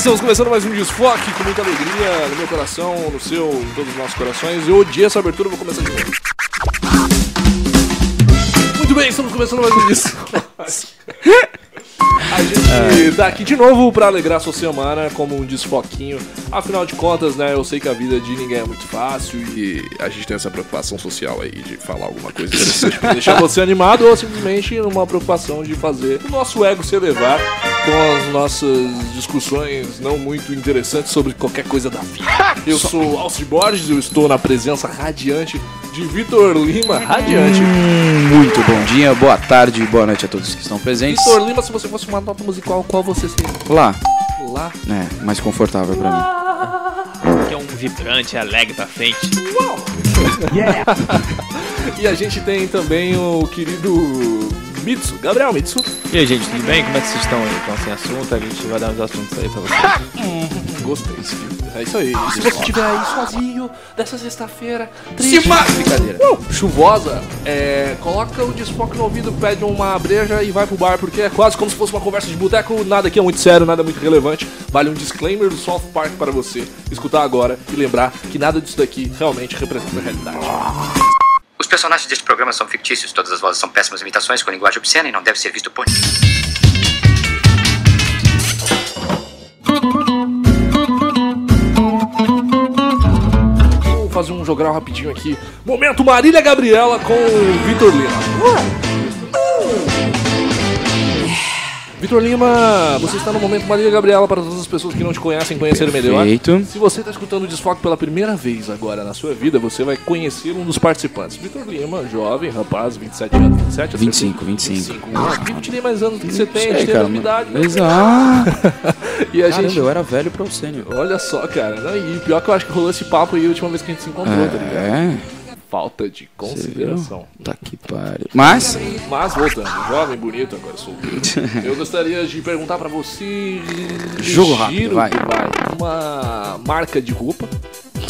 estamos começando mais um desfoque com muita alegria no meu coração, no seu, em todos os nossos corações. Eu odiei essa abertura, vou começar de novo. Muito bem, estamos começando mais um desfoque. A gente tá aqui de novo pra alegrar sua semana como um desfoquinho. Afinal de contas, né, eu sei que a vida de ninguém é muito fácil e a gente tem essa preocupação social aí de falar alguma coisa interessante pra deixar você animado ou simplesmente uma preocupação de fazer o nosso ego se elevar com as nossas discussões não muito interessantes sobre qualquer coisa da vida. Eu sou Alci Borges, eu estou na presença radiante de Vitor Lima, radiante. Muito bom dia, boa tarde, boa noite a todos que estão presentes. Vitor Lima, se você fosse uma nota musical, qual você seria? Lá, Lá. é, mais confortável pra mim. que é um vibrante, alegre pra frente. E a gente tem também o querido Mitsu, Gabriel Mitsu. E aí, gente, tudo bem? Como é que vocês estão aí? Estão sem assunto? A gente vai dar uns assuntos aí pra vocês. Gostei, sim. É isso aí. Se você estiver aí sozinho, dessa sexta-feira, Se triste, ma- Brincadeira. uh, chuvosa, é, coloca o desfoque no ouvido, pede uma breja e vai pro bar, porque é quase como se fosse uma conversa de boteco, nada aqui é muito sério, nada muito relevante. Vale um disclaimer do South Park para você escutar agora e lembrar que nada disso daqui realmente representa a realidade. Os personagens deste programa são fictícios, todas as vozes são péssimas imitações com linguagem obscena e não deve ser visto por fazer um jogral rapidinho aqui. Momento Marília Gabriela com Vitor Lima. Vitor Lima, você está no momento Marília Gabriela para todas as pessoas que não te conhecem conhecer melhor. Se você está escutando o Desfoque pela primeira vez agora na sua vida, você vai conhecer um dos participantes. Vitor Lima, jovem, rapaz, 27 anos, 27 ou 25, 25. Ah, eu tirei mais anos do que você tem, Sei, cara, idade. né? Exato. E a Caramba, gente... eu era velho pra o sênior. Olha só, cara. E pior que eu acho que rolou esse papo aí a última vez que a gente se encontrou, tá ligado? É, Falta de consideração. tá que pariu. Mas, Mas voltando, jovem, bonito, agora solteiro. eu gostaria de perguntar pra você. Jogo rápido, vai. vai. Uma marca de roupa.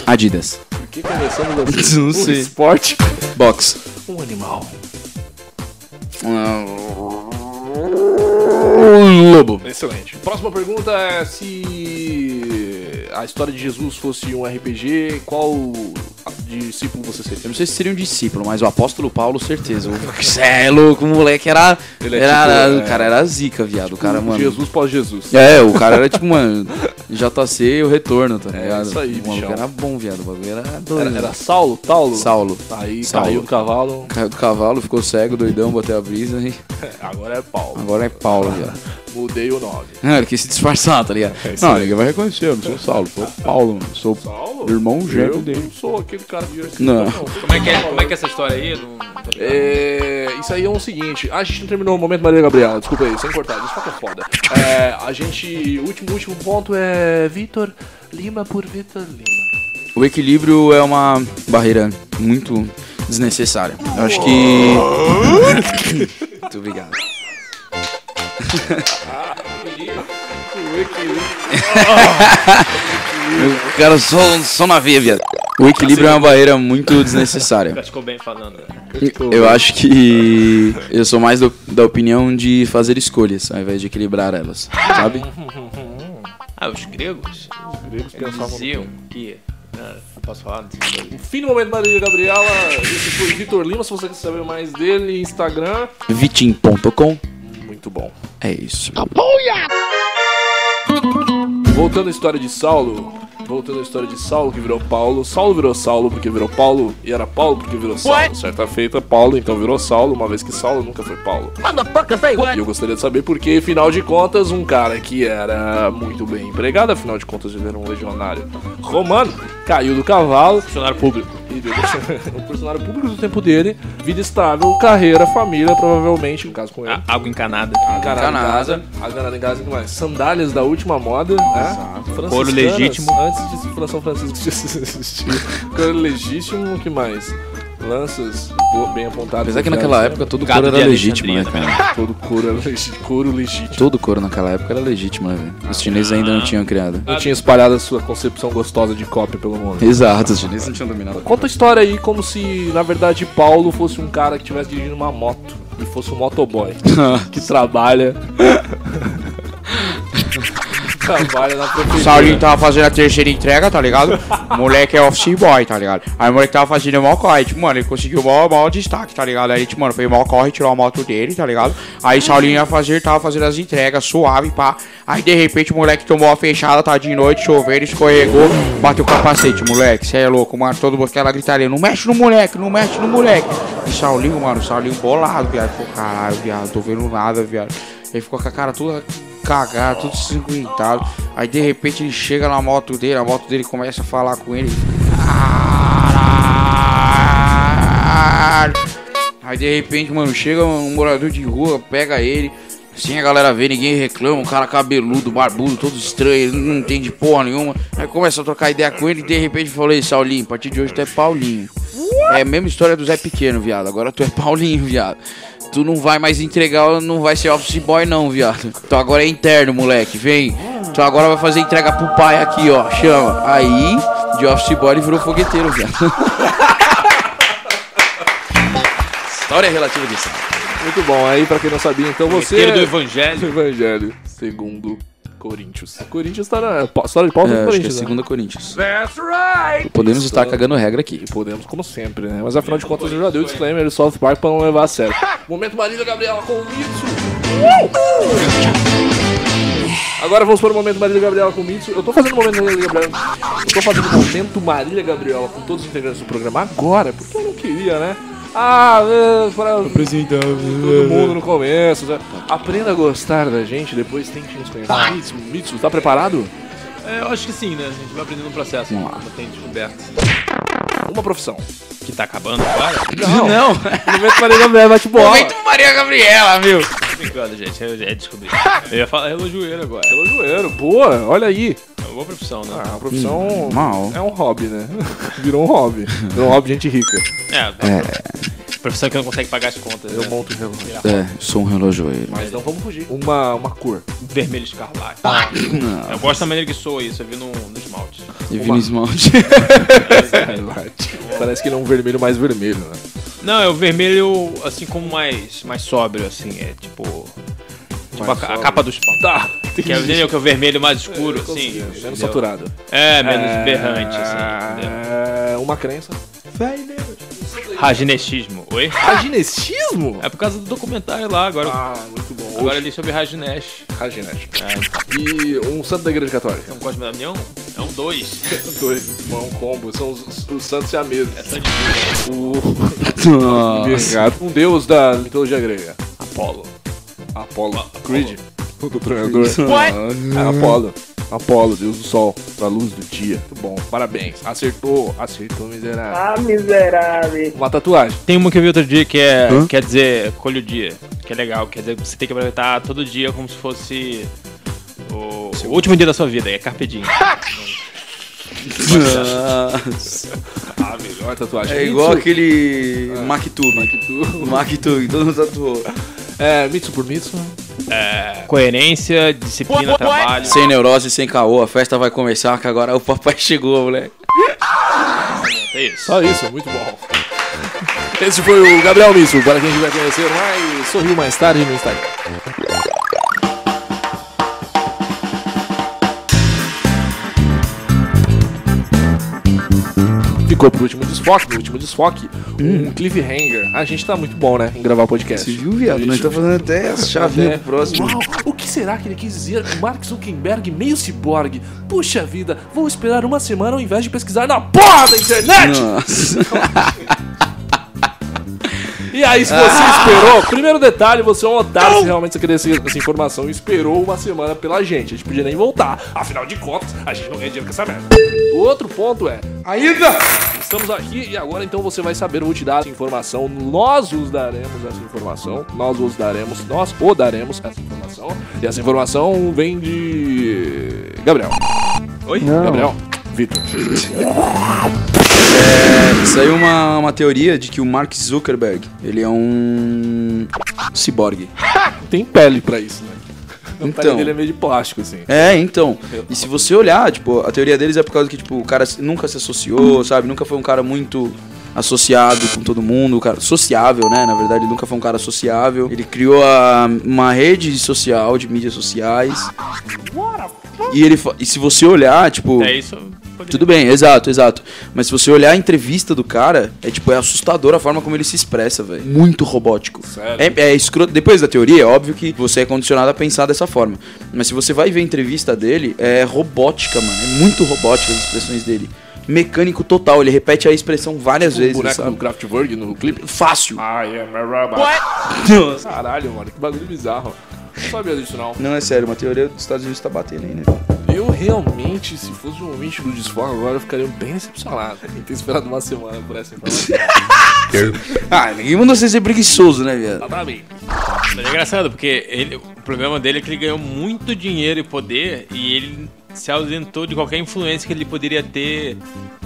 Adidas. Por que começamos assim? Não um esporte. Box. Um animal. Um lobo. Excelente. Próxima pergunta é se a história de Jesus fosse um RPG, qual discípulo você seria? Eu não sei se seria um discípulo, mas o apóstolo Paulo, certeza. Cê é louco, o moleque era. Ele é era tipo, o cara era zica, viado. O cara, mano. Jesus pós-Jesus. É, o cara era tipo, mano, JC o retorno, tá É, ligado? isso aí, o maluco era bom, viado. O bagulho era doido. Era, era Saulo? Taulo? Saulo. Aí Saulo. caiu do cavalo. Caiu do cavalo, ficou cego, doidão, bateu a brisa e É, agora é Paulo. agora é Paulo, viado. Mudei o nome. Não, ele quis se disfarçar, tá ligado? É não, ninguém vai reconhecer, eu não sou Saulo, sou Paulo, mano. Sou Saulo? irmão gêmeo Eu dele. não sou aquele cara de Não. Como é que é, como é, que é essa história aí? Não. É, isso aí é o seguinte. Ah, a gente não terminou o momento Maria Gabriela, desculpa aí, sem cortar, isso é foda. É, a gente. O último, último ponto é Vitor Lima por Vitor Lima. O equilíbrio é uma barreira muito desnecessária. Eu acho que. muito obrigado. O equilíbrio. Eu quero só, só na veia, viado. O equilíbrio é uma barreira muito desnecessária. Ficou bem falando. né? Eu acho que eu sou mais do- da opinião de fazer escolhas ao invés de equilibrar elas, sabe? Ah, os gregos? gregos Eles pensavam diziam que... não posso falar. Fim do momento Maria Gabriela. Esse foi Vitor Lima. Se você quer saber mais dele, Instagram. Vitim.com Muito bom. É isso. Voltando à história de Saulo. Voltando à história de Saulo que virou Paulo. Saulo virou Saulo porque virou Paulo. E era Paulo porque virou Saulo. Certa feita, Paulo então virou Saulo, uma vez que Saulo nunca foi Paulo. E eu gostaria de saber por que, afinal de contas, um cara que era muito bem empregado, afinal de contas ele era um legionário romano, caiu do cavalo. Funcionário público. E deu um personagem público do tempo dele, vida estável, carreira, família, provavelmente, no caso com ele. Água encanada. Encanado em casa, encanado em casa, o que mais? Sandálias da última moda, né? Couro legítimo. Antes de São Francisco existir. Couro legítimo, o que mais? Lanças bem apontadas. Apesar que naquela época todo couro era legítimo, né, cara? Todo couro era legítimo. Couro legítimo. Todo couro naquela época era legítimo, né, velho? Os chineses ainda não tinham criado. Não tinha espalhado a sua concepção gostosa de cópia pelo mundo. Exato, os chineses não tinham dominado. Conta a história aí como se, na verdade, Paulo fosse um cara que estivesse dirigindo uma moto. E fosse um motoboy. que trabalha. Trabalha na O prefeitura. Saulinho tava fazendo a terceira entrega, tá ligado? O moleque é office boy, tá ligado? Aí o moleque tava fazendo o maior corre, tipo, mano, ele conseguiu o maior, maior destaque, tá ligado? Aí, a gente, mano, foi o maior corre, tirou a moto dele, tá ligado? Aí o Saulinho ia fazer, tava fazendo as entregas, suave, pá. Aí de repente o moleque tomou a fechada, tá de noite, chovendo, escorregou, bateu o capacete, moleque. Cê é louco, mano, todo mundo aquela gritaria, não mexe no moleque, não mexe no moleque. E Saulinho, mano, o Saulinho bolado, viado. Falou, caralho, viado, tô vendo nada, viado. Ele ficou com a cara toda cagada, tudo ensanguentado. Aí de repente ele chega na moto dele, a moto dele começa a falar com ele. Aí de repente, mano, chega um morador de rua, pega ele. Assim a galera vê, ninguém reclama, um cara cabeludo, barbudo, todo estranho, ele não entende porra nenhuma. Aí começa a trocar ideia com ele e de repente falou: Ei, Saulinho, a partir de hoje tu é Paulinho. É a mesma história do Zé Pequeno, viado. Agora tu é Paulinho, viado. Tu não vai mais entregar, não vai ser office boy, não, viado. Tu agora é interno, moleque. Vem. Tu agora vai fazer entrega pro pai aqui, ó. Chama. Aí, de office boy, ele virou fogueteiro, viado. História relativa disso. Muito bom. Aí, pra quem não sabia, então você. Inteiro do é- evangelho. Evangelho, segundo Corinthians. Corinthians tá na. História de do É, acho que é Corinthians. né? segunda Corinthians. That's right! Podemos estar cagando regra aqui. Podemos, como sempre, né? Mas afinal de contas, eu já dei o disclaimer do South Park pra não levar a sério. Momento Marília Gabriela com o Mitsu. Agora vamos para o momento Marília Gabriela com o Mitsu. Eu tô fazendo o momento Marília Gabriela. Eu tô fazendo o momento Marília Gabriela com todos os integrantes do programa agora, porque eu não queria, né? Ah, é, Apresentar. todo mundo no começo. né? Aprenda a gostar da gente, depois tente nos conhecer. Mitsu, Mitsu, tá preparado? É, eu acho que sim, né? A gente vai aprendendo no processo. Vamos lá. Tem descoberto. Uma profissão. Que tá acabando agora? Não, Não. momento Marília Gabriela bate bola. Momento Maria Gabriela, meu. Tô brincando, gente. Eu já descobri. Eu ia falar relojoeiro agora. Relojoeiro, boa, olha aí. É uma boa profissão, né? Ah, a profissão Mal. é um hobby, né? Virou um hobby. Virou um hobby de gente rica. É, profissão que não consegue pagar as contas. Eu né? monto o relógio. É, sou um relojoeiro. Mas não vamos fugir. Uma, uma cor. Vermelho escarlate. Não. Eu gosto da maneira que soa isso, eu vi no, no esmalte. E Vini Esmalte. Parece que ele é um vermelho mais vermelho, né? Não, é o vermelho, assim, como mais, mais sóbrio, assim, é tipo... Tipo a, a capa dos pau. Tá. Que é, que é o vermelho mais escuro, assim. Menos entendeu? saturado. É, menos berrante, assim. entendeu? É, uma crença. Raginestismo. Oi? Raginestismo? É por causa do documentário lá, agora. Ah, muito bom. Agora eu li sobre Raginesh. Raginesh. É, E um santo da igreja católica. é um Cosme da União? É um dois. Dois. É um combo. São os, os santos siameses. É sangue de O... Nossa. Um deus da mitologia grega. Apolo. Apolo. Creed. O do treinador. É Apolo. Apolo, deus do sol, da luz do dia. Muito bom, parabéns. Acertou, acertou, miserável. Ah, miserável. Uma tatuagem. Tem uma que eu vi outro dia que é. Hã? Quer dizer, colhe o dia. Que é legal. Quer dizer, você tem que aproveitar todo dia como se fosse. O, o último dia da sua vida, é Carpe Diem. Ah, melhor tatuagem. É igual aquele Mactube. Mitsu. Mactube, todo mundo tatuou. É, Mitsu por Mitsu. É, coerência, disciplina, trabalho. Sem neurose, sem caô, a festa vai começar, que agora o papai chegou, moleque. É isso. Só isso, muito bom. Esse foi o Gabriel Mitsu, para quem quiser conhecer mais, sorriu mais tarde no Instagram. Ficou pro último desfoque, no último desfoque, um cliffhanger. A gente tá muito bom, né, em gravar podcast. Você viu, viado? Nós tá fazendo até É. pro próximo. Uau, o que será que ele quis dizer com Mark Zuckerberg meio ciborgue? Puxa vida, vou esperar uma semana ao invés de pesquisar na porra da internet! Nossa. E aí, se você esperou, primeiro detalhe, você é um otário se realmente você queria essa, essa informação e esperou uma semana pela gente. A gente podia nem voltar. Afinal de contas, a gente não ganha dinheiro com essa merda. O outro ponto é. Ainda! Estamos aqui e agora então você vai saber, eu vou te dar essa informação. Nós vos daremos essa informação. Nós vos daremos, nós o daremos essa informação. E essa informação vem de. Gabriel. Oi? Gabriel. Vitor. É, saiu uma, uma teoria de que o Mark Zuckerberg, ele é um ciborgue. Tem pele pra isso, né? Então. dele é meio de plástico, assim. É, então. E se você olhar, tipo, a teoria deles é por causa que, tipo, o cara nunca se associou, sabe? Nunca foi um cara muito associado com todo mundo, um cara sociável, né? Na verdade, ele nunca foi um cara sociável. Ele criou a- uma rede social de mídias sociais. E ele e se você olhar, tipo, É isso. Poderia- tudo bem, exato, exato. Mas se você olhar a entrevista do cara, é tipo, é assustador a forma como ele se expressa, velho. Muito robótico. Sério? É, é escroto. Depois da teoria, é óbvio que você é condicionado a pensar dessa forma. Mas se você vai ver a entrevista dele, é robótica, mano. É muito robótica as expressões dele. Mecânico total, ele repete a expressão várias O vezes, boneco sabe? do Kraftwerk no clipe. Fácil. I am a robot. Nossa. Caralho, mano, que bagulho bizarro. Não sabia disso, não. Não, é sério, uma teoria dos Estados Unidos tá batendo aí, né? Eu realmente, se fosse um ouvinte do Desfoque agora, eu ficaria bem decepcionado em ter esperado uma semana por essa informação. Ah, ninguém mandou você ser preguiçoso, né, viado? Exatamente. Mas é engraçado, porque ele- o problema dele é que ele ganhou muito dinheiro e poder e ele se ausentou de qualquer influência que ele poderia ter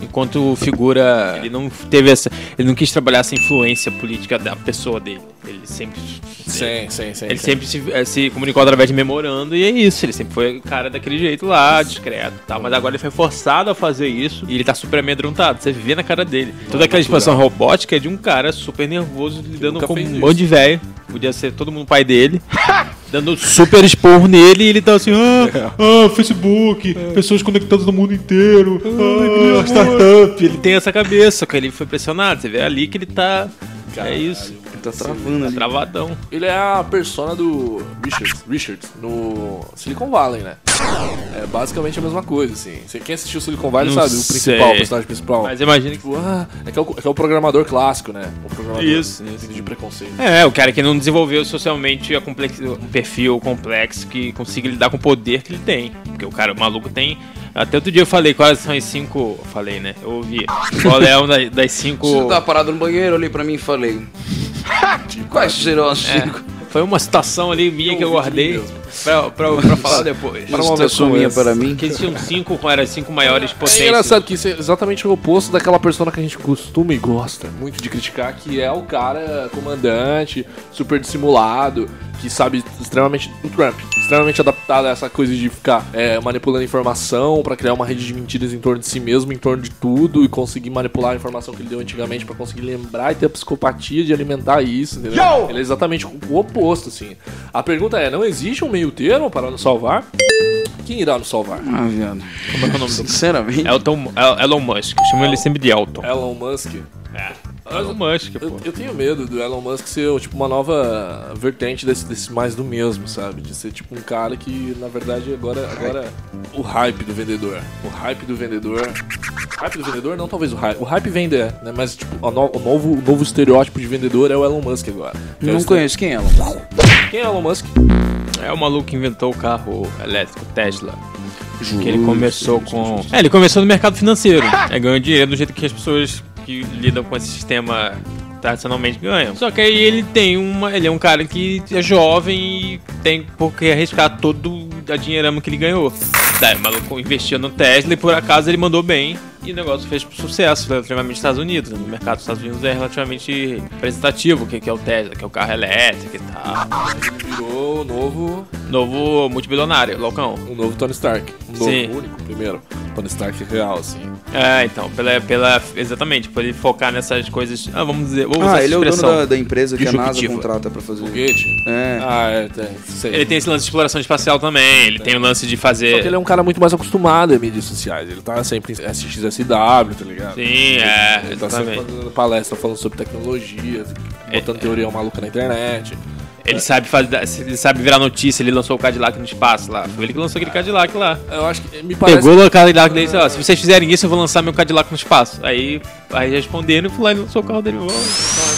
enquanto figura. Ele não teve essa. Ele não quis trabalhar essa influência política da pessoa dele. Ele sempre. Sim, sim, sim. Ele sim. sempre se, eh, se comunicou através de memorando e é isso. Ele sempre foi cara daquele jeito lá, discreto tal. Mas agora ele foi forçado a fazer isso e ele tá super amedrontado. Você vê na cara dele. Toda aquela expansão robótica é de um cara super nervoso lidando com um monte de velho. Podia ser todo mundo pai dele. dando super esporro nele e ele tá assim, ah, ah, Facebook, pessoas conectadas no mundo inteiro, ah, startup. Ele tem essa cabeça, que ele foi pressionado. Você vê ali que ele tá. é isso. Tá travando Tá ali. travadão. Ele é a persona do Richard, Richard no Silicon Valley, né? É basicamente a mesma coisa, assim. Você, quem assistiu Silicon Valley Não sabe, o principal, sei. o personagem principal. Mas imagina que. Tipo, ah, é que é, o, é que é o programador clássico, né? O programador Isso, de preconceito. É, o cara que não desenvolveu socialmente a complex... um perfil complexo que consiga lidar com o poder que ele tem. Porque o cara, o maluco tem. Até outro dia eu falei quais são as cinco. eu Falei, né? Eu ouvi. Qual é uma das, das cinco. Você tá parado no banheiro, olhei pra mim e falei. Quais serão as É, cinco? foi uma citação ali minha que eu de mim guardei mesmo. Pra, pra, pra falar depois. Para um Uma como minha para mim. Que eles tinham cinco, eram as cinco maiores É potências. engraçado que isso é exatamente o oposto daquela persona que a gente costuma e gosta muito de criticar, que é o cara comandante, super dissimulado, que sabe extremamente. O Trump, extremamente adaptado a essa coisa de ficar é, manipulando informação pra criar uma rede de mentiras em torno de si mesmo, em torno de tudo, e conseguir manipular a informação que ele deu antigamente pra conseguir lembrar e ter a psicopatia de alimentar isso, entendeu? Ele é exatamente o oposto, assim. A pergunta é: não existe um meio termo para nos salvar? Quem irá nos salvar? Ah, viado. Como é que é o nome do Sinceramente. Elton, El- Elon Musk. Eu chamo ele sempre de Elton. Elon Musk? É. Elon Musk, pô. Eu, eu tenho medo do Elon Musk ser tipo uma nova vertente desse, desse mais do mesmo, sabe? De ser tipo um cara que, na verdade, agora, agora o hype do vendedor. O hype do vendedor. Hype do vendedor? Não, talvez o hype. O hype vende, né? Mas tipo, o, no- o novo, o novo estereótipo de vendedor é o Elon Musk agora. Que é o Não este- conheço quem é ela. Quem é Elon Musk? É o maluco que inventou o carro elétrico Tesla. Justo, Que ele começou justo, com. justo. É, ele começou no mercado financeiro. É, ganhou dinheiro do jeito que as pessoas que lidam com esse sistema tradicionalmente ganham. Só que aí ele tem uma. Ele é um cara que é jovem e tem por que arriscar todo a dinheirama que ele ganhou. Daí o maluco investiu no Tesla e por acaso ele mandou bem. E o negócio fez sucesso relativamente nos Estados Unidos. né? No mercado dos Estados Unidos é relativamente representativo, o que que é o Tesla, que é o carro elétrico e tal. Ele virou o novo, Novo multibilionário, loucão. um novo Tony Stark. Um novo Sim. único, primeiro. Tony Stark real, assim. É, então, pela, pela, exatamente, por ele focar nessas coisas. Ah, vamos dizer, usar Ah, ele é o dono da, da empresa que a NASA contrata pra fazer. Foguete? É. Ah, é, tem, sei. Ele tem esse lance de exploração espacial também, ele tem o lance de Só fazer. que ele é um cara muito mais acostumado a mídias sociais. Ele tá sempre em SXSW, tá ligado? Sim, é, Ele tá sempre fazendo palestra falando sobre tecnologia, botando É, teoria maluca na internet. Ele sabe fazer, ele sabe virar notícia, ele lançou o Cadillac no espaço lá. Foi ele que lançou aquele Cadillac lá. Eu acho que me parece. Pegou o Cadillac dele e disse, ó, se vocês fizerem isso, eu vou lançar meu Cadillac no espaço. Aí, aí responderam e e lançou o carro dele.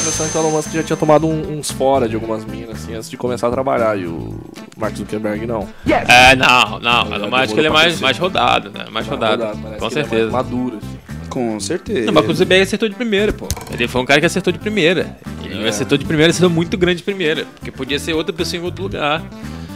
Impressão é que o Elon Musk já tinha tomado um- uns fora de algumas minas, assim, antes de começar a trabalhar. E o Mark Zuckerberg não. É, não, não, Ele Elon Musk ele é mais, mais rodado, né? Mais rodado, parece com ele é mais certeza. maduro, assim. Com certeza. Não, mas o Zuckerberg acertou de primeira, pô. Ele foi um cara que acertou de primeira. Ele É. acertou de primeira, acertou muito grande de primeira. Porque podia ser outra pessoa em outro lugar.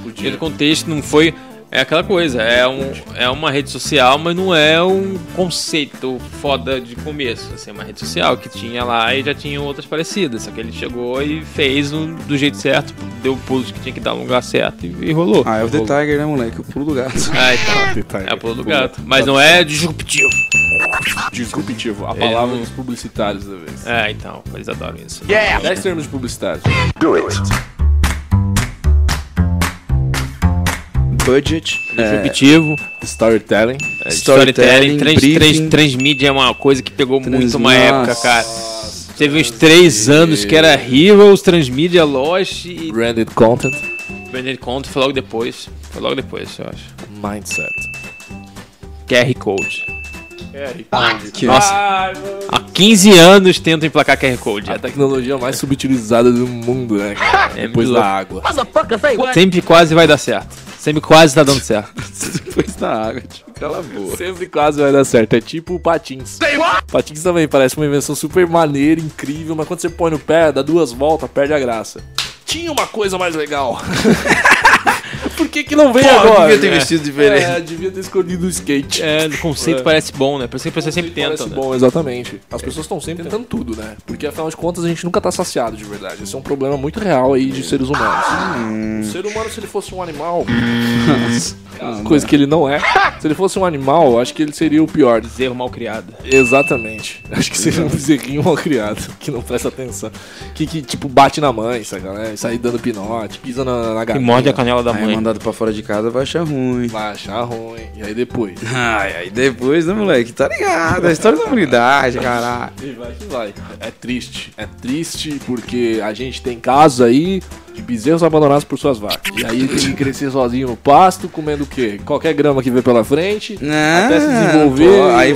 Podia. Pelo contexto, não foi. É aquela coisa, é, um, é uma rede social, mas não é um conceito foda de começo. Assim, é uma rede social que tinha lá e já tinha outras parecidas. Só que ele chegou e fez um- do jeito certo, deu pulos que tinha que dar no lugar certo e, e rolou. Ah, é o The Tiger, né, moleque? O pulo do gato. Ah, então. É o pulo do gato. Mas não é disruptivo. Disruptivo, a Ele palavra não- dos publicitários da vez. É, então, eles adoram isso. 10 termos de publicidade. Budget, é, Disruptivo, Storytelling. é, storytelling, trans, transmídia é uma coisa que pegou muito Trans- uma época, Nossa. cara. Teve uns três anos que era Heroes, Transmídia, Lost e Branded Content. Branded Content foi logo depois. Foi logo depois, eu acho. Mindset. QR Code. que- Nossa, há 15 anos tento emplacar QR Code. É a tecnologia mais subutilizada do mundo, né? cara? É Depois muito da água. Sempre quase vai dar certo. Sempre quase tá dando certo. depois da água, tipo, cala a boca. Sempre quase vai dar certo. É tipo o Patins. Patins também parece uma invenção super maneira, incrível, mas quando você põe no pé, dá duas voltas, perde a graça. Tinha uma coisa mais legal. Por que que não veio Pô, agora? devia ter vestido diferente. É, devia ter escolhido o skate. É, o conceito É. parece bom, né? Por isso que as pessoas sempre Parece tentam, né? bom, exatamente. As pessoas estão sempre tentando tudo, né? Porque afinal de contas a gente nunca tá saciado de verdade. Esse é um problema muito real aí de seres humanos. Hum. O ser humano, se ele fosse um animal, coisa que ele não é, se ele fosse um animal, acho que ele seria o pior. Bezerro mal criado. Exatamente. Acho que seria um bezerrinho mal criado, que não presta atenção. Que, que tipo, bate na mãe, saca, né? Sai dando pinote, pisa na, na E galinha. morde a canela da Aí mãe. Mandado pra fora de casa vai achar ruim. Vai achar ruim. E aí depois. Ai, aí depois, né, moleque? Tá ligado? A história da humanidade, caralho. E vai que vai. É triste. É triste porque a gente tem casos aí de bezerros abandonados por suas vacas. E aí tem que crescer sozinho no pasto, comendo o quê? Qualquer grama que vê pela frente. até se desenvolver. Pô, aí...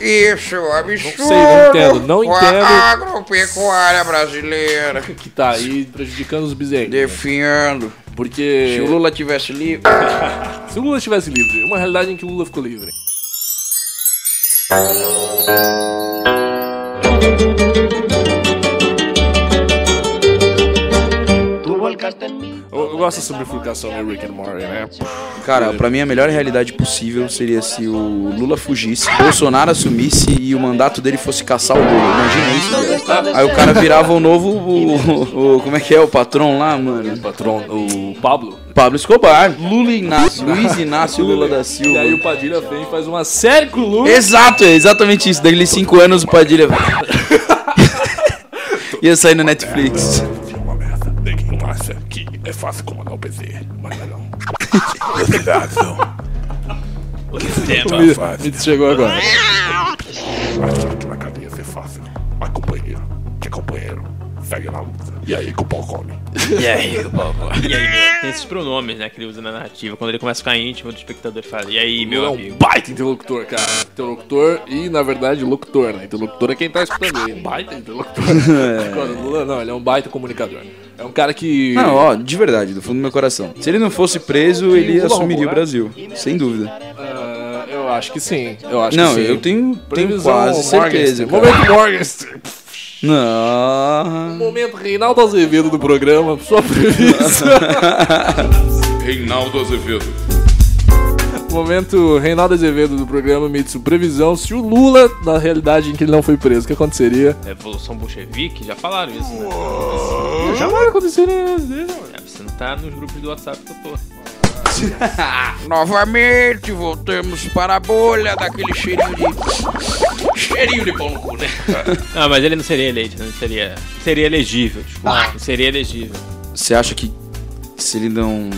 Isso, Não absurdo. sei, não entendo. Não entendo a agropecuária brasileira. que tá aí prejudicando os bezerros. Definhando. Porque Se o Lula tivesse livre. se o Lula estivesse livre, uma realidade em que o Lula ficou livre. Eu, eu gosto dessa bifurcação meio Rick and Morty, né? Cara, pra mim a melhor realidade possível seria se o Lula fugisse, Bolsonaro assumisse e o mandato dele fosse caçar o Lula. Imagina isso, velho. Aí o cara virava o novo. O, o- o- como é que é? O patrão lá, mano? Patrão, o Pablo. Pablo Escobar. Lula Inácio. Luiz Inácio Lula da Silva. E aí o Padilha vem e faz uma série com o Lula. Exato, é exatamente isso. Daí cinco anos o Padilha. Ia sair no Netflix. É uma merda. Acha é fácil comandar o PC, mas não é não. Me, me chegou agora. Acha que na cadeia ser fácil. Mas companheiro, que é companheiro, segue na luta. E aí que o pau come. E aí, meu, tem esses pronomes, né, que ele usa na narrativa. Quando ele começa a ficar íntimo do espectador, ele fala, e aí, meu é um amigo? baita interlocutor, cara. Interlocutor e, na verdade, locutor, né? Interlocutor é quem tá escutando ele. Baita interlocutor. O Lula, não, ele é um baita comunicador. É um cara que. Não, ó, de verdade, do fundo do meu coração. Se ele não fosse preso, ele assumiria o Brasil. Sem dúvida. Ah, eu acho que sim. Eu acho Não, que sim. eu tenho, tenho quase certeza. Cara. Momento Morgenstern. Não. Momento Reinaldo Azevedo do programa. Sua previsão. Reinaldo Azevedo. Momento Reinaldo Azevedo do programa Mitsu. Previsão. Se o Lula, na realidade em que ele não foi preso, o que aconteceria? Revolução Bolchevique, já falaram isso, né? Jamais aconteceria. É, você não tá nos grupos do WhatsApp que eu tô. Novamente voltamos para a bolha daquele cheirinho de. Cheirinho de pão no cu, né? Ah, mas ele não seria eleito, né? Não seria. Seria elegível, desculpa. Não seria elegível. Você acha que se ele não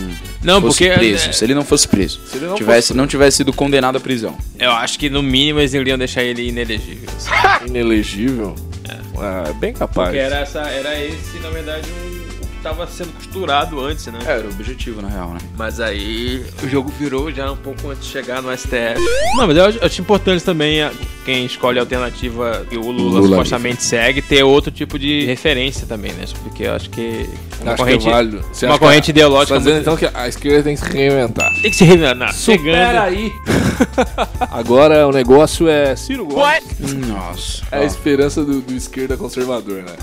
Não, fosse porque. preso, é, se ele não fosse preso, Se ele não tivesse, não tivesse sido condenado à prisão. eu acho que no mínimo eles iriam deixar ele inelegível. assim. Inelegível? É, bem capaz. Porque era, essa, era esse, na verdade, um, o que tava sendo costurado antes, né? Era o objetivo, na real, né? Mas aí o jogo virou já um pouco antes de chegar no STF. Não, mas eu acho, importante também a- quem escolhe a alternativa que o Lula, Lula supostamente segue ter outro tipo de referência também, né? Porque eu acho que uma Acho corrente, que é válido. Você uma corrente ideológica dizendo muito- então que a esquerda tem que se reinventar. tem que se revelar. Supera aí! Agora o negócio é Ciro Gomes. Nossa. É a esperança do, do esquerda conservador, né?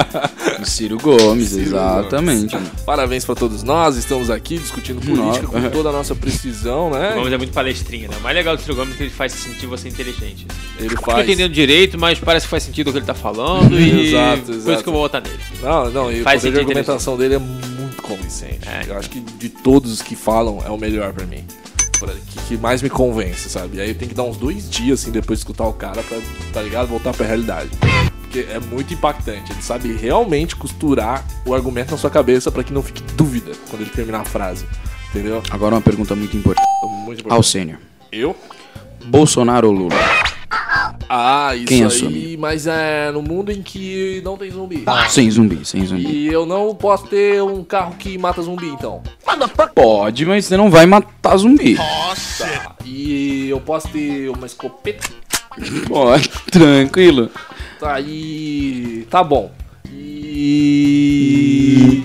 Ciro Gomes, Ciro exatamente. Parabéns pra todos nós, estamos aqui discutindo política com Nossa. toda a nossa precisão, né? O Gomes é muito palestrinha, né? O mais legal do Ciro Gomes é que ele faz sentir você inteligente. Ele Não faz. entendendo direito, mas parece que faz sentido o que ele tá falando e Exato, por exato. isso que eu vou votar nele. Não, não, e o Faz poder de sentido argumentação dele é muito convincente. É, eu acho que de todos os que falam é o melhor pra mim. Que mais me convence, sabe? E aí eu tenho que dar uns dois dias assim depois de escutar o cara pra, tá ligado? Voltar pra realidade. É muito impactante. Ele sabe realmente costurar o argumento na sua cabeça pra que não fique dúvida quando ele terminar a frase. Entendeu? Agora uma pergunta muito importante. Muito importante. Eu? Bolsonaro ou Lula? Ah, isso Quem aí, assume? mas é no mundo em que não tem zumbi. Sem zumbi, sem zumbi. E eu não posso ter um carro que mata zumbi, então. Pode, mas você não vai matar zumbi. Tá. E eu posso ter uma escopeta. Pode, tranquilo. Tá, e. Tá bom. E.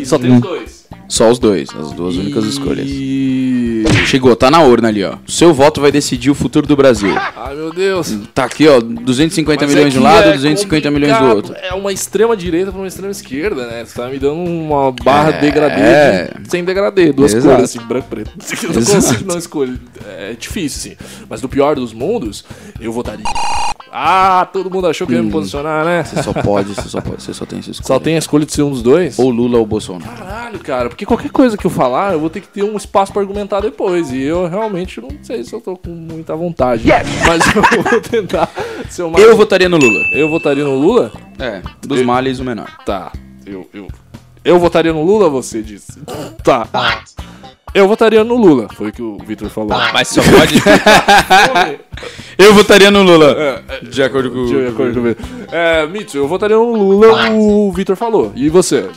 E. Só tem os dois. Só os dois, as duas únicas escolhas. E. Chegou, tá na urna ali, ó. Seu voto vai decidir o futuro do Brasil. Ai meu Deus. Tá aqui, ó, 250 Mas milhões é de um lado, é 250 milhões do outro. É uma extrema direita pra uma extrema esquerda, né? Você tá me dando uma barra É. degradê de- sem degradê, duas Exato. cores, assim, branco e preto. Eu não Exato. consigo não escolher. É difícil, assim. Mas do pior dos mundos, eu votaria. Ah, todo mundo achou que eu ia me posicionar, né? Você só pode, você só pode, você só tem essa escolha. Só tem a escolha de ser um dos dois? Ou Lula ou Bolsonaro. Caralho, cara, porque qualquer coisa que eu falar, eu vou ter que ter um espaço pra argumentar depois. E eu realmente não sei se eu tô com muita vontade. Mas eu vou tentar ser o mais. Eu votaria no Lula. Eu votaria no Lula? É, dos Eu- males o menor. Tá. Eu, eu, eu votaria no Lula, você disse. Tá. Eu votaria no Lula, foi o que o Victor falou. Mas só pode. Eu votaria no Lula. É, De acordo com ver, deixa eu ver. É, Mitsu, eu votaria no Lula, o Victor falou. E você?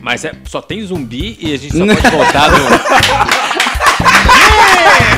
Mas é, só tem zumbi e a gente só pode voltar no. Vamos,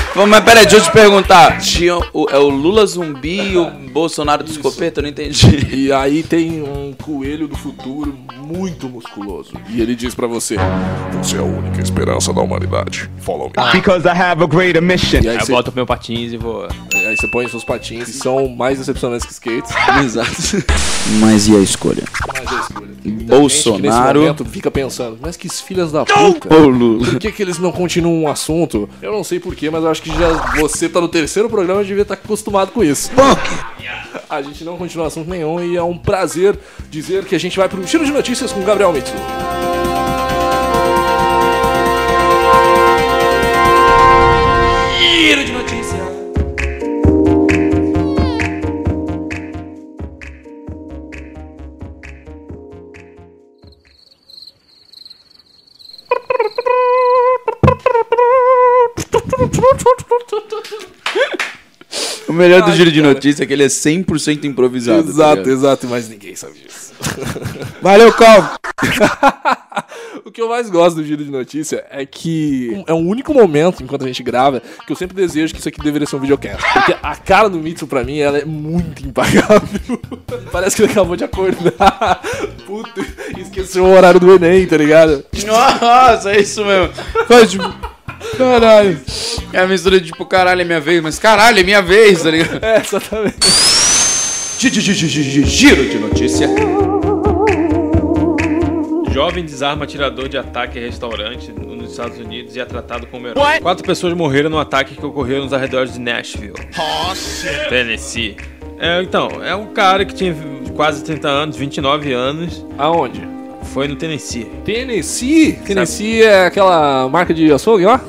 Mas peraí, deixa eu te perguntar. Tinha o, é o Lula zumbi e o Bolsonaro de escopeta? Eu não entendi. E aí tem um coelho do futuro muito musculoso. E ele diz pra você: Você é a única esperança da humanidade. Follow me. Because I have a greater mission. E aí eu você, boto meu patins e vou. aí você põe seus patins, que são mais decepcionantes que skates. Exato. Mas e a escolha? Mas é a escolha. Muita gente que nesse Bolsonaro momento fica pensando: Mas que filhas da puta. ou Lula? Por que, que eles não continuam um assunto? Eu não sei porquê, mas eu acho que já você tá no terceiro programa e devia estar acostumado com isso. A gente não continua assunto nenhum e é um prazer dizer que a gente vai pro Giro de Notícias com Gabriel Mitsu. O melhor do Ai, giro de cara. notícia é que ele é 100% improvisado. tá Exato, ligado? exato, mas ninguém sabe disso. Valeu, Calvo. O que eu mais gosto do Giro de Notícia é que é o único momento, enquanto a gente grava, que eu sempre desejo que isso aqui deveria ser um videocast. Porque a cara do Mitsu, pra mim, ela é muito impagável. Parece que ele acabou de acordar. Puta, esqueceu o horário do Enem, tá ligado? Nossa, é isso mesmo. Tipo. Caralho. É a mistura de tipo, caralho, é minha vez, mas caralho, é minha vez, tá ligado? É, exatamente. Giro de notícia. Jovem desarma atirador de ataque a restaurante nos Estados Unidos e é tratado como herói. Quatro pessoas morreram no ataque que ocorreu nos arredores de Nashville, Tennessee. É, então, é um cara que tinha quase 30 anos, 29 anos, Aonde? Foi no Tennessee. Tennessee? Tennessee é aquela marca de açougue lá?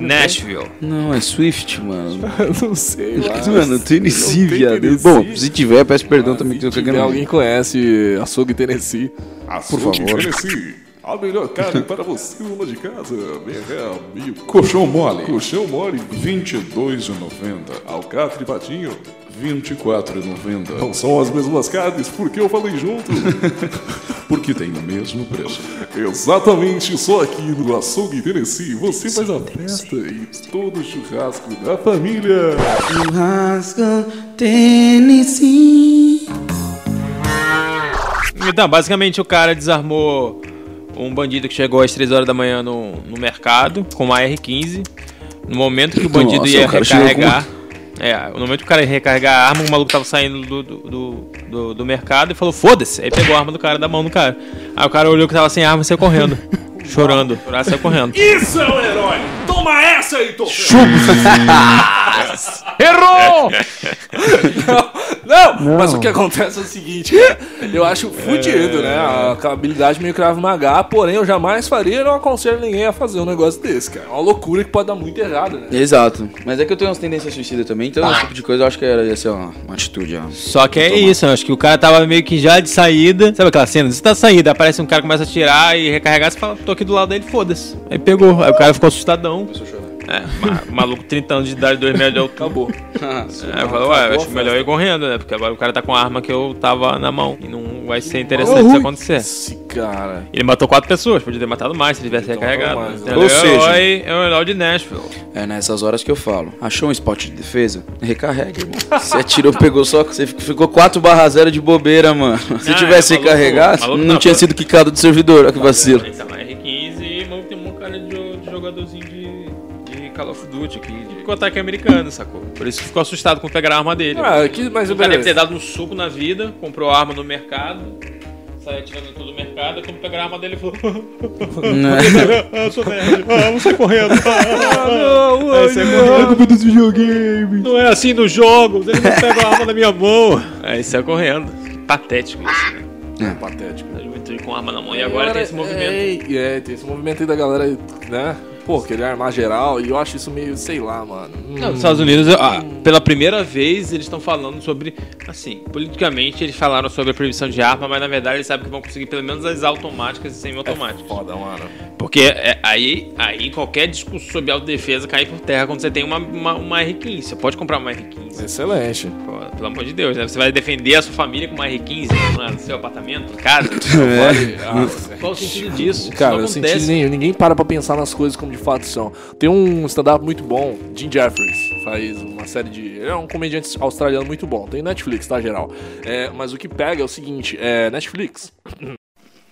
Nashville. Não, é Swift, mano. Não sei, mas- Mano, Tennessee, viado. Tennessee. Bom, se tiver, peço perdão também que eu tô Se cagando. alguém conhece açougue Tennessee. Açougue favor. Tennessee. A melhor carne para você, dona de casa. Meia mil. Colchão mole. Colchão mole, R$ 22,90. Alcatre patinho, R$ 24,90. Não são as mesmas carnes, porque eu falei junto. porque tem o mesmo preço. Exatamente, só aqui no Açougue Tennessee você faz a festa e todo o churrasco da família. Churrasco, Tennessee. Então, basicamente o cara desarmou um bandido que chegou às 3 horas da manhã no, no mercado com uma R15. No momento que o bandido Nossa, ia o recarregar. É, no momento que o cara ia recarregar a arma, o maluco tava saindo do, do, do, do- do mercado e falou: foda-se. Aí pegou a arma do cara da mão do cara. Aí o cara olhou que tava sem arma e saiu correndo. chorando. Chorando, saiu correndo. Isso é um herói! Toma essa, Heitor! Errou! Não! Mas o que acontece é o seguinte, cara, eu acho fudido, né? A habilidade meio cravo maga, porém eu jamais faria e não aconselho ninguém a fazer um negócio desse, cara. É uma loucura que pode dar muito errado, né? Exato. Mas é que eu tenho umas tendências suicidas também, então esse tipo de coisa eu acho que era, ia ser uma, uma atitude. ó. Só que é isso, eu acho que o cara tava meio que já de saída. Sabe aquela cena? Você tá saída, aparece um cara, começa a tirar e recarregar, você fala, tô aqui do lado dele, foda-se. Aí pegou, aí o cara ficou assustadão. É, ma- maluco 30 anos de idade, 2 metros de altura. Acabou. É, eu falo, ué, eu acho melhor ir correndo, né? Porque agora o cara tá com a arma que eu tava na mão. E não vai ser interessante isso acontecer. Esse cara. Ele matou quatro pessoas, podia ter matado mais se ele tivesse Então, recarregado. mais, né? Ou é o seja- é o herói de Nashville. É nessas horas que eu falo. Achou um spot de defesa? Recarrega, irmão. Você atirou, pegou só. Você ficou 4 barra 0 de bobeira, mano. Se Ah, tivesse é, recarregado, maluco não não, tinha pô. sido quicado do servidor. Olha que vacilo. Esse Duty aqui, de ataque americano, sacou? Por isso que ficou assustado quando pegaram a arma dele. Ah, que, mas o cara deve ter dado um suco na vida, comprou a arma no mercado, saiu atirando em todo o mercado, e quando pegaram a arma dele, ele falou? Ah, eu sou nerd, ah, vou sair correndo. Ah, não, Aí ai, você não. correndo dos videogames. Não é assim nos jogos, ele não pega a arma na minha mão. Aí saiu correndo. Patético isso, né? Patético. A juventude com arma na mão e agora tem esse movimento. É, é, tem esse movimento aí da galera, né? Pô, querer armar geral, e eu acho isso meio, sei lá, mano. Hum, Não, nos Estados Unidos, ah, pela primeira vez, eles estão falando sobre. Assim, politicamente eles falaram sobre a proibição de arma, mas na verdade eles sabem que vão conseguir pelo menos as automáticas e semi-automáticas. Foda, mano. Porque é, aí, aí qualquer discurso sobre autodefesa cai por terra quando você tem uma, uma, uma R15. Você pode comprar uma R15. Excelente. Pô, pelo amor de Deus, né? Você vai defender a sua família com uma R15 lá no seu apartamento, casa? Vale- ah, Qual o sentido disso? Isso Cara, não eu senti acontece. nenhum. Ninguém para pra pensar nas coisas como de fato são. Tem um stand-up muito bom, Jim Jeffries, faz uma série de. Ele é um comediante australiano muito bom. Tem Netflix, tá, geral? É, mas o que pega é o seguinte: é Netflix.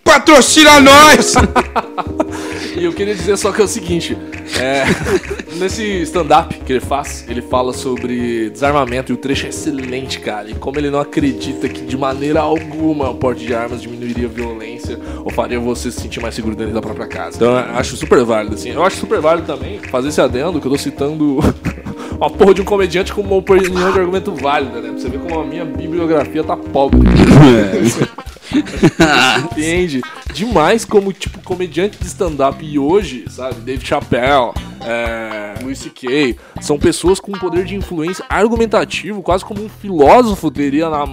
Patrocina nós! E eu queria dizer só que é o seguinte: é, nesse stand-up que ele faz, ele fala sobre desarmamento e o trecho é excelente, cara. E como ele não acredita que de maneira alguma o porte de armas diminuiria a violência ou faria você se sentir mais seguro dentro da própria casa. Então eu acho super válido, assim. Eu acho super válido também fazer esse adendo que eu tô citando. Uma porra de um comediante com uma opinião de argumento válida, né? Pra você ver como a minha bibliografia tá pobre. Entende? Demais como, tipo, comediante de stand-up e hoje, sabe? David Chappelle, é, Louis C.K. São pessoas com um poder de influência argumentativo, quase como um filósofo teria na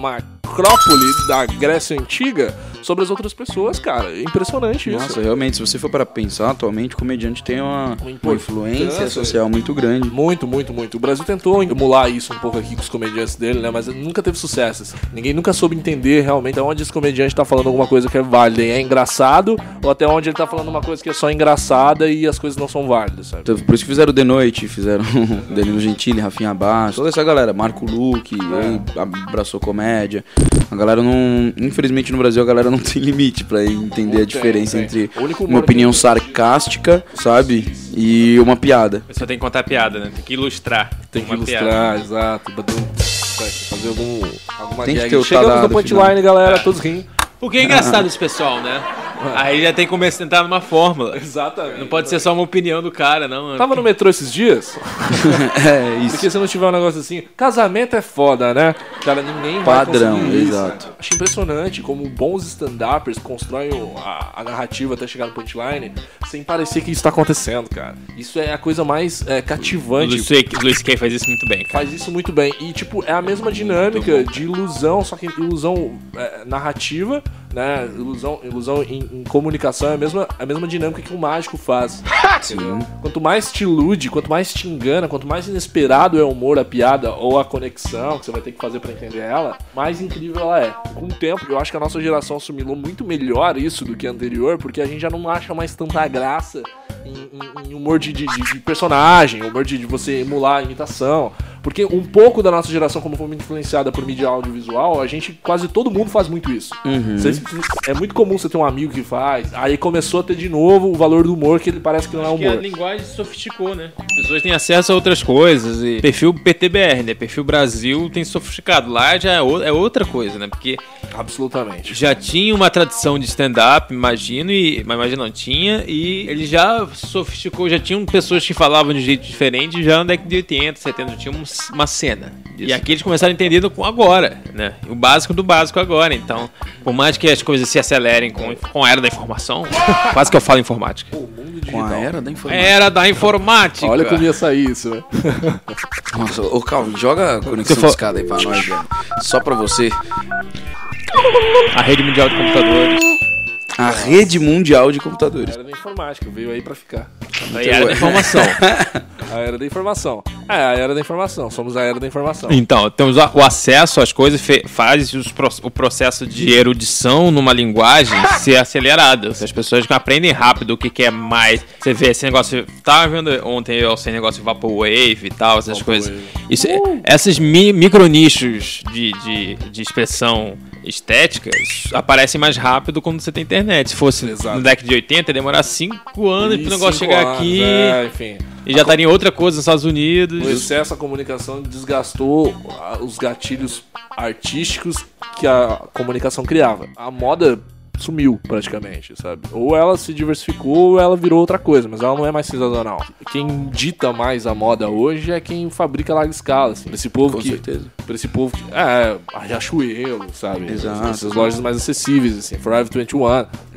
macrópole da Grécia Antiga sobre as outras pessoas, cara. É impressionante isso. Nossa, realmente, se você for para pensar, atualmente o comediante tem uma, uma influência social muito grande. Muito, muito, muito. O Brasil tentou emular isso um pouco aqui com os comediantes dele, né? Mas nunca teve sucesso. assim. Ninguém nunca soube entender realmente aonde esse comediante tá falando alguma coisa que é válida e é engraçado, ou até onde ele tá falando uma coisa que é só engraçada e as coisas não são válidas, sabe? Então, por isso que fizeram The Noite, fizeram Danilo Gentili, Rafinha Baixo, toda essa galera, Marco Luque, aí abraçou comédia. A galera não. Infelizmente no Brasil a galera não tem limite pra entender a diferença tem. entre uma opinião sarcástica, sabe? E uma piada. A pessoa tem que contar a piada, né? Tem que ilustrar. Tem que uma ilustrar, piada. exato. Fazer algum, alguma Tem que ter o Chegamos no punchline, final. galera, todos rindo. Porque é engraçado esse pessoal, né? Aí já tem que começar a entrar numa fórmula. Exatamente. Não pode ser só uma opinião do cara, não. Tava no metrô esses dias? É isso. Porque se não tiver um negócio assim, casamento é foda, né? Cara, ninguém vai Padrão, conseguir isso, exato. né? Acho impressionante como bons stand-uppers constroem o- a, a narrativa até chegar no punchline sem parecer que isso tá acontecendo, cara. Isso é a coisa mais é, O cativante. Luiz Luiz C.K. faz isso muito bem, cara. Faz isso muito bem. E, tipo, é a mesma dinâmica de ilusão, só que ilusão é, narrativa, né? Ilusão, ilusão em, em comunicação é a mesma, a mesma dinâmica que um mágico faz. Quanto mais te ilude, quanto mais te engana, quanto mais inesperado é o humor, a piada ou a conexão que você vai ter que fazer pra entender ela, mais incrível ela é. Com o tempo, eu acho que a nossa geração assimilou muito melhor isso do que a anterior, porque a gente já não acha mais tanta graça em, em- em humor de, de- de- de personagem, humor de, de você emular a imitação. Porque um pouco da nossa geração, como foi muito influenciada por mídia audiovisual, a gente, quase todo mundo faz muito isso. Você- é muito comum você ter um amigo que faz. Aí começou a ter de novo o valor do humor, que ele parece que não é Porque a humor. linguagem sofisticou, né? As pessoas têm acesso a outras coisas. E perfil PTBR, né? Perfil Brasil tem sofisticado. Lá já é, o- é outra coisa, né? Porque Absolutamente. já tinha uma tradição de stand-up, imagino, e, mas imagino não tinha, e ele já sofisticou, já tinham pessoas que falavam de um jeito diferente já na década de 80, 70, já tinha um uma cena. E aqui eles começaram entendendo com agora, né? O básico do básico agora. Então, por mais que as coisas se acelerem com, com a era da informação, quase que eu falo informática. Com a era da informática. era da informática. Olha como ia sair isso, né? Nossa, ô Calvin, joga a conexão for- de escada aí pra nós, velho. Só pra você. A rede mundial de computadores. A rede mundial de computadores. A era da informática, veio aí pra ficar. A era da informação. A era da informação. É, a era da informação. Somos a era da informação. Então, temos o acesso às coisas, faz o processo de erudição numa linguagem ser acelerado. As pessoas aprendem rápido o que, que é mais. Você vê esse negócio. Tava vendo ontem eu, esse negócio de Vaporwave e tal, essas coisas. Isso, Esses mi, micronichos de, de, de expressão estética aparecem mais rápido quando você tem internet. Se fosse Exato. no deck de 80, ia demorar 5 anos pro negócio chegar anos, aqui. É, enfim. E já estaria em outra coisa nos Estados Unidos. O excesso da comunicação desgastou ah, os gatilhos artísticos que a comunicação criava. A moda sumiu praticamente, sabe? Ou ela se diversificou ou ela virou outra coisa, mas ela não é mais sazonal. Quem dita mais a moda hoje é quem fabrica larga escala, assim. Pra esse povo Com que certeza. pra esse povo que. É, a Riachuelo, sabe? Exato. Essas lojas mais acessíveis, assim, Forever 21.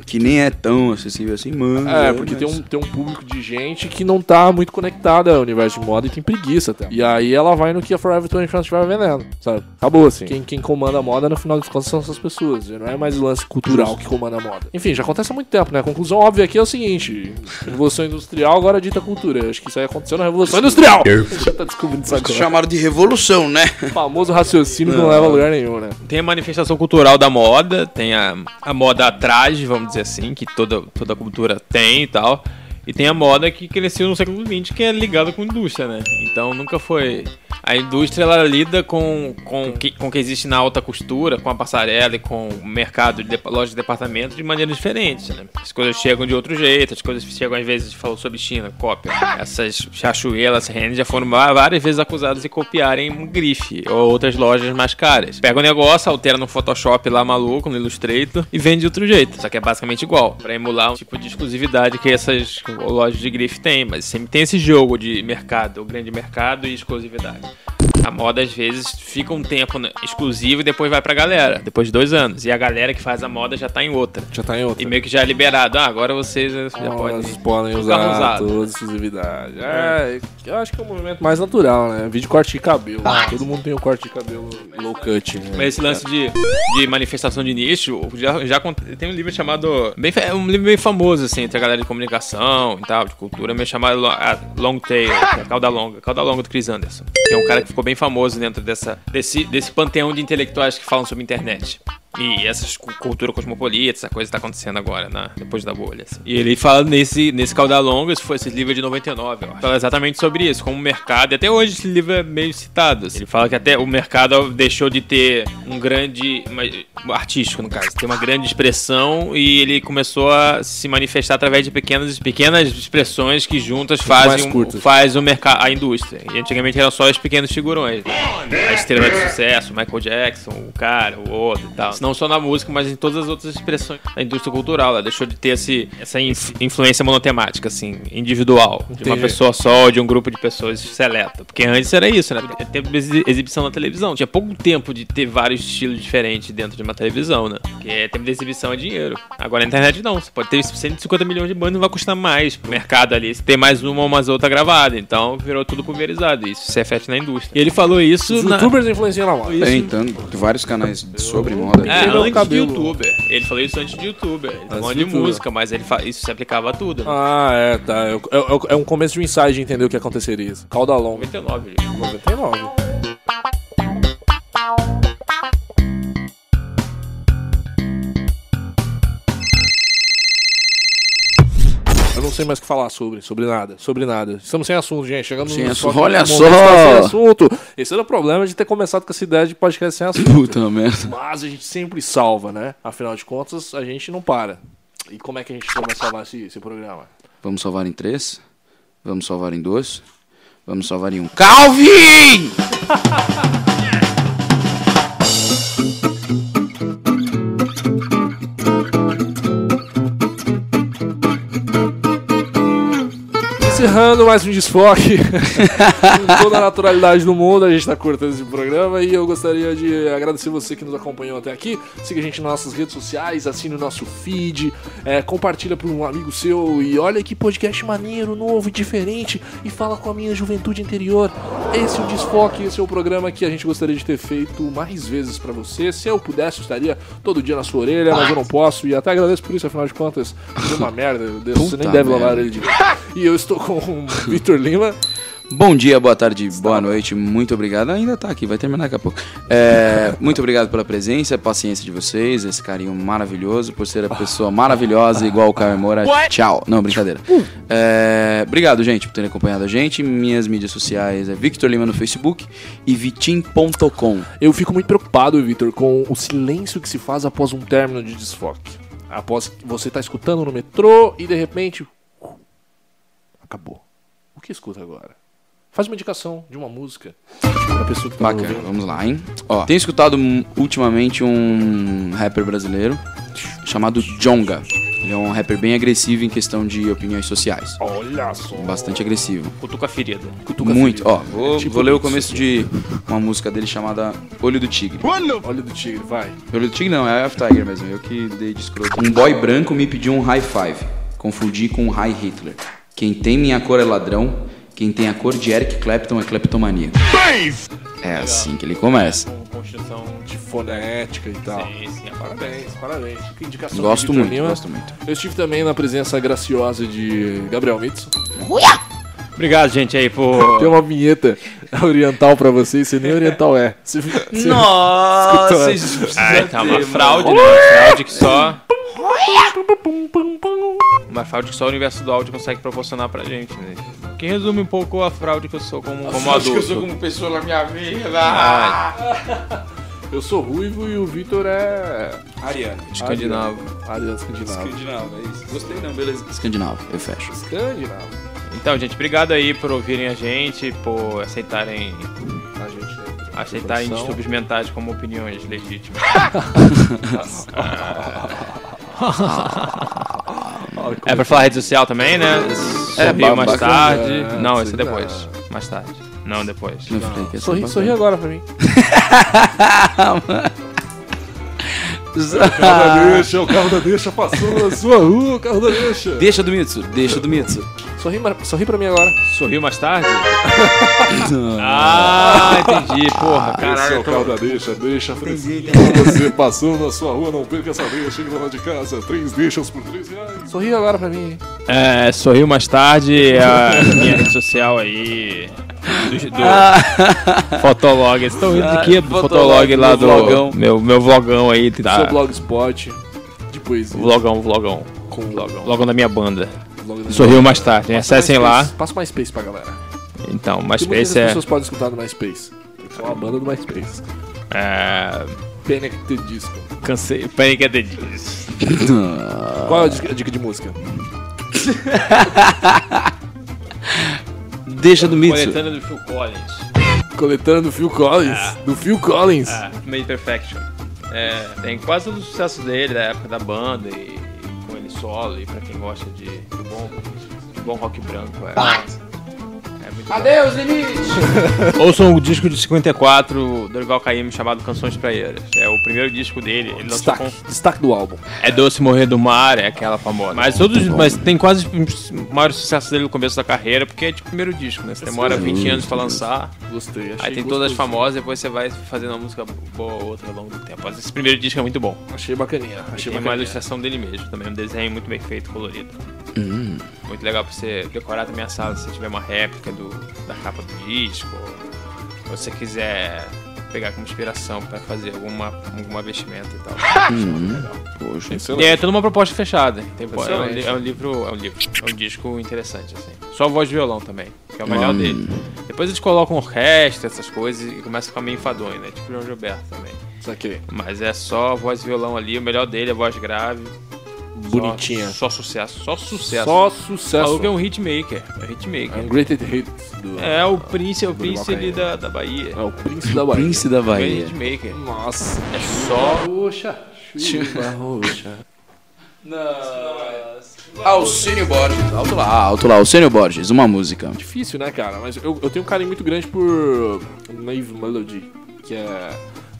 Que nem é tão acessível assim, mano. É, porque tem um, tem um público de gente que não tá muito conectada ao universo de moda e tem preguiça até. E aí ela vai no que a Forever 21 estiver vendendo, sabe? Acabou assim. Quem, quem comanda a moda, no final das contas, são essas pessoas. Não é mais o lance cultural que comanda a moda. Enfim, já acontece há muito tempo, né? A conclusão óbvia aqui é o seguinte: Revolução Industrial agora dita cultura. Acho que isso aí aconteceu na Revolução Industrial! Já tá descobrindo isso agora. Chamaram de revolução, né? O famoso raciocínio que não leva a lugar nenhum, né? Tem a manifestação cultural da moda, tem a, a moda traje, vamos dizer assim, que toda, toda cultura tem e tal. E tem a moda que cresceu no século XX, que é ligada com indústria, né? Então nunca foi. A indústria ela lida com, com, que, com o que existe na alta costura, com a passarela e com o mercado de dep- loja de departamento de maneira diferente, né? As coisas chegam de outro jeito, as coisas chegam às vezes, falou sobre China, cópia. Essas chachuelas, Rennes já foram várias vezes acusadas de copiarem um grife ou outras lojas mais caras. Pega o negócio, altera no Photoshop lá maluco, no Illustrator e vende de outro jeito. Só que é basicamente igual, pra emular um tipo de exclusividade que essas lojas de grife têm, mas sempre tem esse jogo de mercado, o grande mercado e exclusividade. A moda às vezes fica um tempo né, exclusivo e depois vai pra galera, depois de dois anos. E a galera que faz a moda já tá em outra. Já tá em outra. E meio que já é liberado. Ah, agora vocês já podem. Elas podem Tudo usar toda exclusividade. É, eu acho que é um movimento mais natural, né? Vídeo corte de cabelo. Todo mundo tem o corte de cabelo low cut, né? Mas esse lance de, de manifestação de nicho, já, já tem um livro chamado. Bem, é um livro bem famoso, assim, entre a galera de comunicação e tal, de cultura, meio chamado a Long Tail, que é a cauda longa, cauda longa do Chris Anderson. Que é um cara que ficou bem famoso dentro dessa, desse, desse panteão de intelectuais que falam sobre internet. E essas cu- cultura cosmopolita, essa coisa que tá acontecendo agora, na, depois da bolha. assim. E ele fala nesse, nesse Cauda Longa, esse foi esse livro é de 99, eu acho. Fala exatamente sobre isso, como o mercado, e até hoje esse livro é meio citado. assim. Ele fala que até o mercado deixou de ter um grande. uma- artístico, no caso, ter uma grande expressão e ele começou a se manifestar através de pequenas, pequenas expressões que juntas fazem um, faz o mercado, a indústria. E antigamente eram só os pequenos figurões. né? A estrela de sucesso, o Michael Jackson, o cara, o outro e tal. Não só na música, mas em todas as outras expressões da indústria cultural. Ela deixou de ter esse, essa inf- influência monotemática, assim, individual. De uma Entendi. pessoa só, de um grupo de pessoas seleta. Porque antes era isso, né? Tempo de exi- exibição na televisão. Tinha pouco tempo de ter vários estilos diferentes dentro de uma televisão, né? Porque é tempo de exibição é dinheiro. Agora na internet não. Você pode ter 150 milhões de bandas, não vai custar mais pro mercado ali. Se tem mais uma ou mais outra gravada. Então virou tudo pulverizado. Isso se reflete na indústria. E ele falou isso Os na... youtubers influenciam na moda. Tem, tanto, vários canais sobre moda. É, antes cabelo. de youtuber. Ele falou isso antes de youtuber. Ele tá Antes falando de música, mas ele fa... isso se aplicava a tudo. Né? Ah, é, tá. É, é- é um começo de um insight de entender o que aconteceria. Cauda longa. 99, gente. 99. Eu não sei mais o que falar sobre, sobre nada, sobre nada. Estamos sem assunto, gente. Chegamos Sem no assunto. Olha só! Sem assunto. Esse era o problema de ter começado com essa ideia de podcast sem assunto. Puta merda. Mas a gente sempre salva, né? Afinal de contas, a gente não para. E como é que a gente vai salvar esse, esse programa? Vamos salvar em três? Vamos salvar em dois? Vamos salvar em um. Calvin! Encerrando mais um desfoque. Com toda a naturalidade do mundo, a gente tá cortando esse programa e eu gostaria de agradecer você que nos acompanhou até aqui. Siga a gente nas nossas redes sociais, assine o nosso feed, é, compartilha para um amigo seu e olha que podcast maneiro, novo e diferente e fala com a minha juventude interior. Esse é o Desfoque, esse é o programa que a gente gostaria de ter feito mais vezes para você. Se eu pudesse, eu estaria todo dia na sua orelha, mas eu não posso e até agradeço por isso, afinal de contas, deu uma merda. Deus, você nem deve merda. lavar ele de E eu estou com o Vitor Lima. Bom dia, boa tarde, boa noite, muito obrigado. Ainda tá aqui, vai terminar daqui a pouco. É, muito obrigado pela presença, paciência de vocês, esse carinho maravilhoso, por ser a pessoa maravilhosa igual o Caio Moura. Tchau. Não, brincadeira. É, obrigado, gente, por terem acompanhado a gente. Minhas mídias sociais é Victor Lima no Facebook e vitim.com. Eu fico muito preocupado, Vitor, com o silêncio que se faz após um término de desfoque. Após que você tá escutando no metrô e de repente. Acabou. O que escuta agora? Faz uma indicação de uma música pra pessoa que tá Bacana, ouvindo. vamos lá, hein? Ó, tenho escutado ultimamente um rapper brasileiro chamado Jonga. Ele é um rapper bem agressivo em questão de opiniões sociais. Olha só. Bastante agressivo. Cutuca a ferida. Cutuca Muito. ferida. Ó, vou, É tipo vou ler o começo de uma música dele chamada Olho do Tigre. Olho do tigre, vai. Olho do Tigre não, é F Tiger mesmo. Eu que dei de escroto. Um boy branco me pediu um high five. Confundi com um high Hitler. Quem tem minha cor é ladrão. Quem tem a cor de Eric Clapton é cleptomaníaco. É assim que ele começa. Com construção De fonética e tal. Sim, sim, Parabéns, parabéns. Que indicação Gosto muito, Lima. gosto muito. Eu estive também na presença graciosa de Gabriel Mitsu. Obrigado, gente, aí, por. Tem uma vinheta oriental pra vocês, você nem oriental é. Você, você, Nossa, Escutou, Ah, tá, uma fraude, né? Uma fraude que só. Uma fraude que só o universo do áudio consegue proporcionar pra gente, né? Que resume um pouco a fraude que eu sou como, como adulto. como pessoa na minha vida. Ah, Eu sou ruivo e o Vitor é. Ariano. escandinavo. Ariano Escandinavo. Escandinavo, é isso. Gostei não, beleza. Escandinavo, eu fecho. Escandinavo. Então, gente, obrigado aí por ouvirem a gente, por aceitarem, A gente né, aceitarem distúrbios mentais como opiniões legítimas. É pra falar rede social também, né? É, Sorriu mais bacana, tarde. é, Não, esse é depois. Mais tarde. Não, depois. Não ser Sorri, sorri agora pra mim. Carro da deixa, o carro da deixa passou na sua rua, o carro da deixa. Deixa do Mitsu, deixa do Mitsu. Sorri, sorri pra mim agora. Sorriu mais tarde? ah, entendi. Porra, Esse é caralho. o eu tô- carro da deixa, deixa fresquinho. Você passou na sua rua, não perca essa deixa, chega lá de casa, três deixas por três reais. Sorri agora pra mim. É, sorriu mais tarde. É a minha rede social aí. Do, do Fotolog. Vocês estão rindo de quê? Do Fotolog, Fotolog lá meu do. vlogão. Meu, meu vlogão aí. Tá. Seu blogspot de poesia. Vlogão, vlogão. Com Vlogão. Vlogão da minha banda. Sorriu mais tarde. Acessem lá. Passa o MySpace pra galera. Então, MySpace é. pessoas podem escutar no MySpace. Só a banda do MySpace. é Panic! The Disco. cansei. Panic! at the Disco. Qual é a dica- de música? Deixa do Mitsu. Coletânea do Phil Collins. Coletando do Phil Collins. Do Phil Collins. Ah, Made Perfection. É, tem quase todo o sucesso dele, da época da banda e, solo, e pra quem gosta de, de bom, de bom rock branco. É. Adeus, limites! Ouçam o disco de 54 do Dorival Caymmi chamado Canções Praieiras. É o primeiro disco dele. Ele Destaque. com Destaque do álbum. É Doce Morrer do Mar, é aquela famosa. Mas todos, mas tem quase os maiores sucessos dele no começo da carreira, porque é de primeiro disco, né? Você demora 20 anos pra lançar. Gostei. Achei Aí tem todas as famosas, depois você vai fazendo uma música boa ou outra ao longo do tempo. Mas esse primeiro disco é muito bom. Achei bacaninha. Achei Tem uma bacaninha. ilustração dele mesmo também, um desenho muito bem feito, colorido. Muito legal pra você decorar também a sala se tiver uma réplica do, da capa do disco. Ou se você quiser pegar como inspiração pra fazer alguma, alguma vestimenta e tal. Poxa. E é toda uma proposta fechada. Tem, é, um, Excelente. é um livro, é um livro, é um disco interessante, assim. Só voz e violão também, que é o melhor Hum. dele. Depois eles colocam orquestra, essas coisas, e começa a ficar meio enfadonho, né? Tipo o João Gilberto também. Saquei. Mas é só voz e violão ali, o melhor dele é voz grave. Bonitinha. Só, só sucesso, só sucesso. Só O sucesso. maluco é um hitmaker, é um É hitmaker. um greatest hit do... É o príncipe, é o ali Caymmi. da, da Bahia. É o príncipe da Bahia. Príncipe da É Bahia. hitmaker. Nossa. É só Roxa. Chuva roxa. Nossa. Alcínio Borges. Alto lá, alto lá. Alcínio Borges, uma música. Difícil, né, cara? Mas eu, eu tenho um carinho muito grande por Naive Melody, que é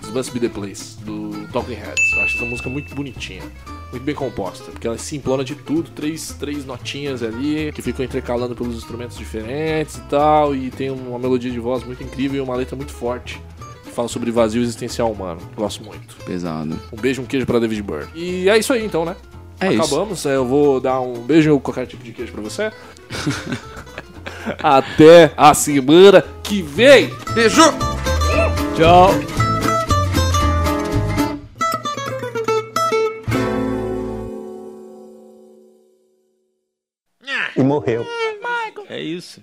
This Must Be The Place, do Talking Heads. Eu acho essa música muito bonitinha. Muito bem composta, porque ela é simplona de tudo, três, três notinhas ali, que ficam intercalando pelos instrumentos diferentes e tal, e tem uma melodia de voz muito incrível e uma letra muito forte, que fala sobre vazio existencial humano. Gosto muito. Pesado. Um beijo, um queijo pra David Byrne. E é isso aí então, né? É isso. Acabamos. É, Eu vou dar um beijo ou qualquer tipo de queijo pra você. Até a semana que vem. Beijo! Tchau. Morreu. É isso.